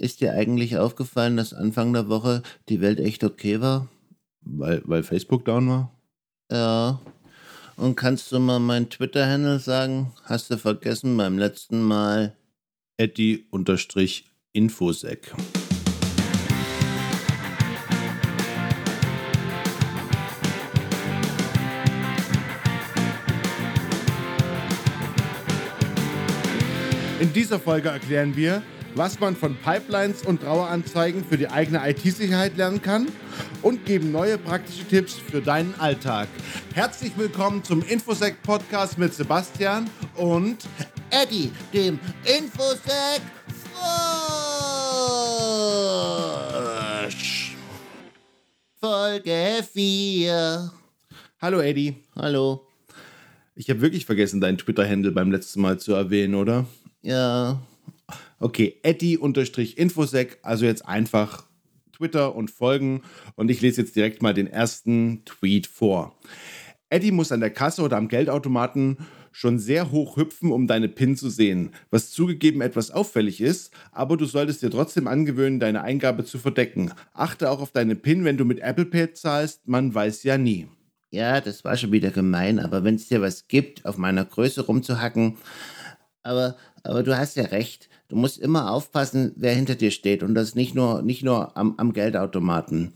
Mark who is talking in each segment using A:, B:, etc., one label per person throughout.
A: Ist dir eigentlich aufgefallen, dass Anfang der Woche die Welt echt okay war?
B: Weil, weil Facebook down war?
A: Ja. Und kannst du mal mein Twitter-Handle sagen? Hast du vergessen beim letzten Mal?
B: Eddie-Infosec. In dieser Folge erklären wir, was man von Pipelines und Traueranzeigen für die eigene IT-Sicherheit lernen kann und geben neue praktische Tipps für deinen Alltag. Herzlich willkommen zum Infosec Podcast mit Sebastian und
A: Eddie, dem Infosec Frosch. Folge 4.
B: Hallo Eddie.
A: Hallo.
B: Ich habe wirklich vergessen, deinen Twitter-Handle beim letzten Mal zu erwähnen, oder?
A: Ja.
B: Okay, Eddie-Infosec, also jetzt einfach Twitter und folgen. Und ich lese jetzt direkt mal den ersten Tweet vor. Eddie muss an der Kasse oder am Geldautomaten schon sehr hoch hüpfen, um deine PIN zu sehen, was zugegeben etwas auffällig ist, aber du solltest dir trotzdem angewöhnen, deine Eingabe zu verdecken. Achte auch auf deine PIN, wenn du mit Apple Pay zahlst, man weiß ja nie.
A: Ja, das war schon wieder gemein, aber wenn es dir was gibt, auf meiner Größe rumzuhacken, aber, aber du hast ja recht. Du musst immer aufpassen, wer hinter dir steht und das nicht nur, nicht nur am, am Geldautomaten.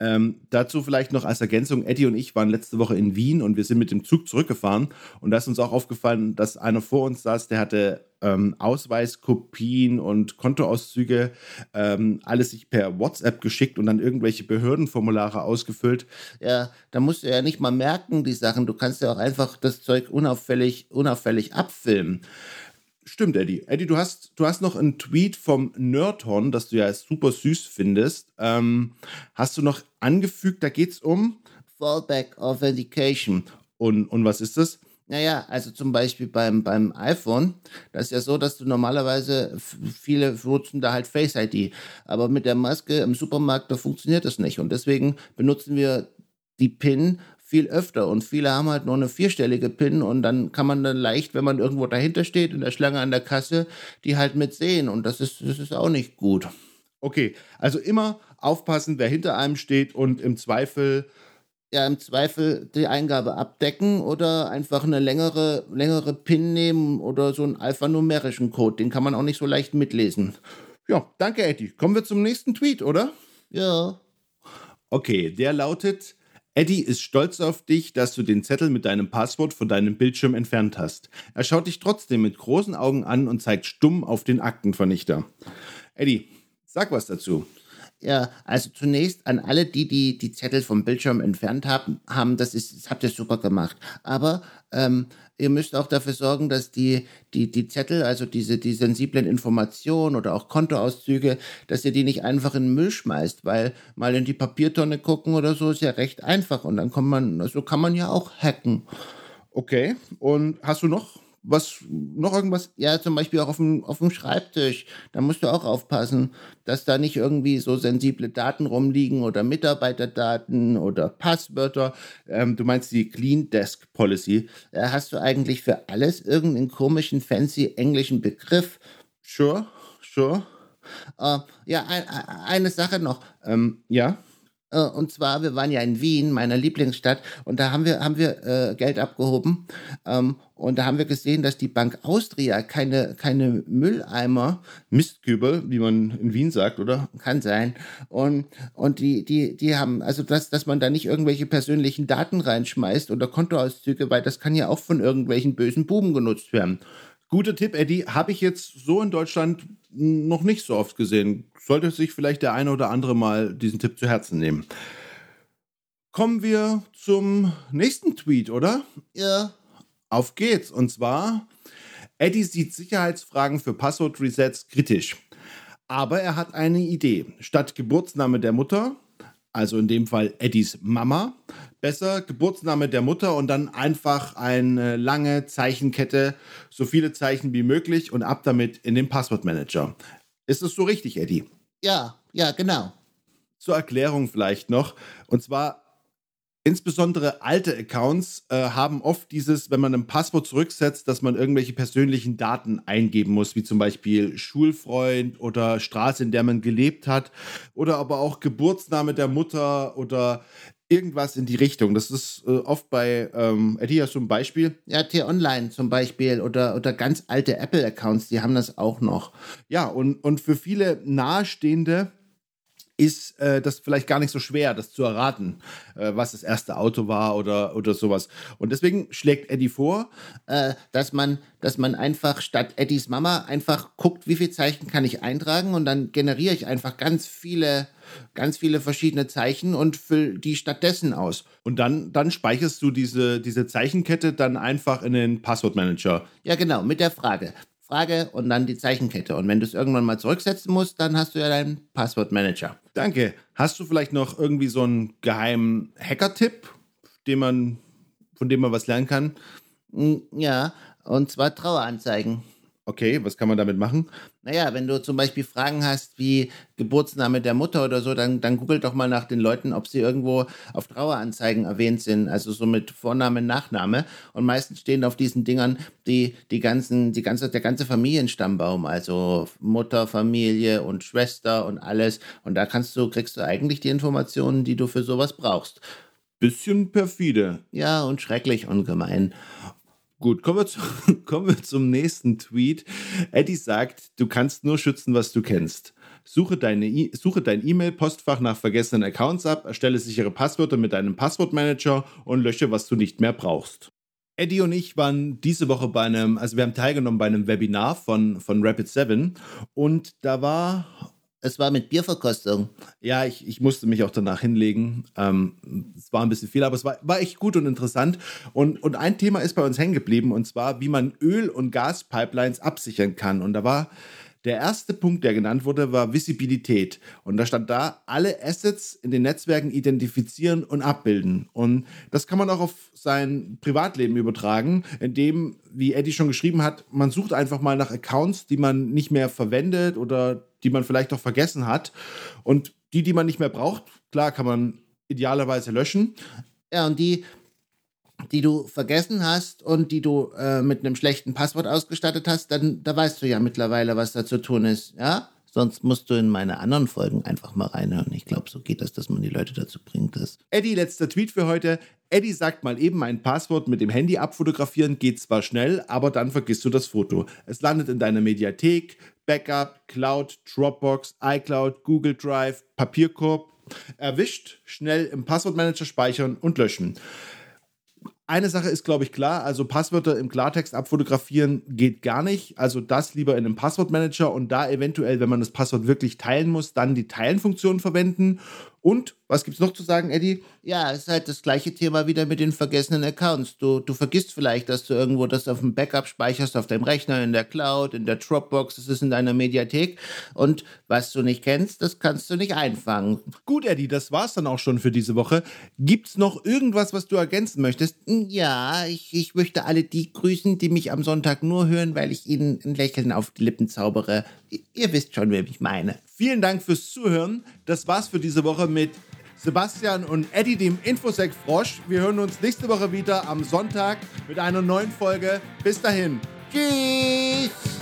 B: Ähm, dazu vielleicht noch als Ergänzung, Eddie und ich waren letzte Woche in Wien und wir sind mit dem Zug zurückgefahren und da ist uns auch aufgefallen, dass einer vor uns saß, der hatte ähm, Ausweiskopien und Kontoauszüge, ähm, alles sich per WhatsApp geschickt und dann irgendwelche Behördenformulare ausgefüllt.
A: Ja, da musst du ja nicht mal merken, die Sachen. Du kannst ja auch einfach das Zeug unauffällig, unauffällig abfilmen.
B: Stimmt, Eddie. Eddie, du hast, du hast noch einen Tweet vom Nerdhorn, das du ja super süß findest. Ähm, hast du noch angefügt, da geht es um
A: Fallback Authentication.
B: Und, und was ist das?
A: Naja, also zum Beispiel beim, beim iPhone, das ist ja so, dass du normalerweise, viele nutzen da halt Face ID, aber mit der Maske im Supermarkt, da funktioniert das nicht. Und deswegen benutzen wir die PIN viel öfter. Und viele haben halt nur eine vierstellige PIN und dann kann man dann leicht, wenn man irgendwo dahinter steht, in der Schlange an der Kasse, die halt mitsehen. Und das ist, das ist auch nicht gut.
B: Okay, also immer aufpassen, wer hinter einem steht und im Zweifel
A: ja im Zweifel die Eingabe abdecken oder einfach eine längere, längere PIN nehmen oder so einen alphanumerischen Code. Den kann man auch nicht so leicht mitlesen.
B: Ja, danke, Eddie. Kommen wir zum nächsten Tweet, oder?
A: Ja.
B: Okay, der lautet: Eddie ist stolz auf dich, dass du den Zettel mit deinem Passwort von deinem Bildschirm entfernt hast. Er schaut dich trotzdem mit großen Augen an und zeigt stumm auf den Aktenvernichter. Eddie, sag was dazu.
A: Ja, also zunächst an alle, die die, die Zettel vom Bildschirm entfernt haben, haben das, ist, das habt ihr super gemacht. Aber ähm, ihr müsst auch dafür sorgen, dass die, die, die Zettel, also diese die sensiblen Informationen oder auch Kontoauszüge, dass ihr die nicht einfach in den Müll schmeißt, weil mal in die Papiertonne gucken oder so ist ja recht einfach und dann kann man, so kann man ja auch hacken.
B: Okay, und hast du noch was, noch irgendwas?
A: Ja, zum Beispiel auch auf dem, auf dem Schreibtisch. Da musst du auch aufpassen, dass da nicht irgendwie so sensible Daten rumliegen oder Mitarbeiterdaten oder Passwörter. Ähm, du meinst die Clean Desk Policy. Da hast du eigentlich für alles irgendeinen komischen, fancy englischen Begriff.
B: Sure, sure.
A: Äh, ja, ein, eine Sache noch.
B: Ähm, ja.
A: Äh, und zwar, wir waren ja in Wien, meiner Lieblingsstadt, und da haben wir, haben wir äh, Geld abgehoben. Ähm, und da haben wir gesehen, dass die Bank Austria keine, keine Mülleimer,
B: Mistkübel, wie man in Wien sagt, oder?
A: Kann sein. Und, und die, die, die haben, also dass, dass man da nicht irgendwelche persönlichen Daten reinschmeißt oder Kontoauszüge, weil das kann ja auch von irgendwelchen bösen Buben genutzt werden.
B: Guter Tipp, Eddie. Habe ich jetzt so in Deutschland noch nicht so oft gesehen. Sollte sich vielleicht der eine oder andere mal diesen Tipp zu Herzen nehmen. Kommen wir zum nächsten Tweet, oder?
A: Ja.
B: Auf geht's. Und zwar, Eddie sieht Sicherheitsfragen für Passwort-Resets kritisch. Aber er hat eine Idee. Statt Geburtsname der Mutter, also in dem Fall Eddies Mama, besser Geburtsname der Mutter und dann einfach eine lange Zeichenkette, so viele Zeichen wie möglich und ab damit in den Passwortmanager. Ist das so richtig, Eddie?
A: Ja, ja, genau.
B: Zur Erklärung vielleicht noch. Und zwar Insbesondere alte Accounts äh, haben oft dieses, wenn man ein Passwort zurücksetzt, dass man irgendwelche persönlichen Daten eingeben muss, wie zum Beispiel Schulfreund oder Straße, in der man gelebt hat, oder aber auch Geburtsname der Mutter oder irgendwas in die Richtung. Das ist äh, oft bei ähm, Eddie hast du ein Beispiel?
A: Ja, T-Online zum Beispiel oder, oder ganz alte Apple-Accounts, die haben das auch noch.
B: Ja, und, und für viele Nahestehende ist äh, das vielleicht gar nicht so schwer, das zu erraten, äh, was das erste Auto war oder, oder sowas. Und deswegen schlägt Eddie vor,
A: äh, dass, man, dass man einfach statt Eddies Mama einfach guckt, wie viele Zeichen kann ich eintragen und dann generiere ich einfach ganz viele ganz viele verschiedene Zeichen und fülle die stattdessen aus.
B: Und dann, dann speicherst du diese, diese Zeichenkette dann einfach in den Passwortmanager.
A: Ja, genau, mit der Frage. Frage und dann die Zeichenkette. Und wenn du es irgendwann mal zurücksetzen musst, dann hast du ja deinen Passwortmanager.
B: Danke. Hast du vielleicht noch irgendwie so einen geheimen Hacker-Tipp, den man, von dem man was lernen kann?
A: Hm, ja, und zwar Traueranzeigen.
B: Okay, was kann man damit machen?
A: Naja, wenn du zum Beispiel Fragen hast wie Geburtsname der Mutter oder so, dann, dann googelt doch mal nach den Leuten, ob sie irgendwo auf Traueranzeigen erwähnt sind, also so mit Vorname, Nachname. Und meistens stehen auf diesen Dingern die, die ganzen, die ganze, der ganze Familienstammbaum, also Mutter, Familie und Schwester und alles. Und da kannst du, kriegst du eigentlich die Informationen, die du für sowas brauchst.
B: Bisschen perfide.
A: Ja, und schrecklich und gemein.
B: Gut, kommen wir, zu, kommen wir zum nächsten Tweet. Eddie sagt, du kannst nur schützen, was du kennst. Suche, deine suche dein E-Mail-Postfach nach vergessenen Accounts ab, erstelle sichere Passwörter mit deinem Passwortmanager und lösche, was du nicht mehr brauchst. Eddie und ich waren diese Woche bei einem, also wir haben teilgenommen bei einem Webinar von, von Rapid7 und da war
A: es war mit Bierverkostung.
B: Ja, ich, ich musste mich auch danach hinlegen. Ähm, es war ein bisschen viel, aber es war, war echt gut und interessant. Und, und ein Thema ist bei uns hängen geblieben, und zwar, wie man Öl- und Gaspipelines absichern kann. Und da war der erste Punkt, der genannt wurde, war Visibilität. Und da stand da, alle Assets in den Netzwerken identifizieren und abbilden. Und das kann man auch auf sein Privatleben übertragen, indem, wie Eddie schon geschrieben hat, man sucht einfach mal nach Accounts, die man nicht mehr verwendet oder die man vielleicht auch vergessen hat. Und die, die man nicht mehr braucht, klar, kann man idealerweise löschen.
A: Ja, und die, die du vergessen hast und die du äh, mit einem schlechten Passwort ausgestattet hast, dann da weißt du ja mittlerweile, was da zu tun ist, ja? Sonst musst du in meine anderen Folgen einfach mal reinhören. Ich glaube, so geht das, dass man die Leute dazu bringt, das.
B: Eddie, letzter Tweet für heute. Eddie sagt mal eben ein Passwort mit dem Handy abfotografieren, geht zwar schnell, aber dann vergisst du das Foto. Es landet in deiner Mediathek, Backup, Cloud, Dropbox, iCloud, Google Drive, Papierkorb. Erwischt, schnell im Passwortmanager speichern und löschen. Eine Sache ist, glaube ich, klar. Also Passwörter im Klartext abfotografieren geht gar nicht. Also das lieber in einem Passwortmanager und da eventuell, wenn man das Passwort wirklich teilen muss, dann die Teilen-Funktion verwenden. Und was gibt es noch zu sagen, Eddie?
A: Ja, es ist halt das gleiche Thema wieder mit den vergessenen Accounts. Du, du vergisst vielleicht, dass du irgendwo das auf dem Backup speicherst, auf deinem Rechner, in der Cloud, in der Dropbox, das ist in deiner Mediathek. Und was du nicht kennst, das kannst du nicht einfangen.
B: Gut, Eddie, das war's dann auch schon für diese Woche. Gibt's noch irgendwas, was du ergänzen möchtest?
A: Ja, ich, ich möchte alle die grüßen, die mich am Sonntag nur hören, weil ich ihnen ein Lächeln auf die Lippen zaubere. Ihr wisst schon, wer ich meine.
B: Vielen Dank fürs Zuhören. Das war's für diese Woche mit Sebastian und Eddie, dem Infosec Frosch. Wir hören uns nächste Woche wieder am Sonntag mit einer neuen Folge. Bis dahin.
A: Tschüss.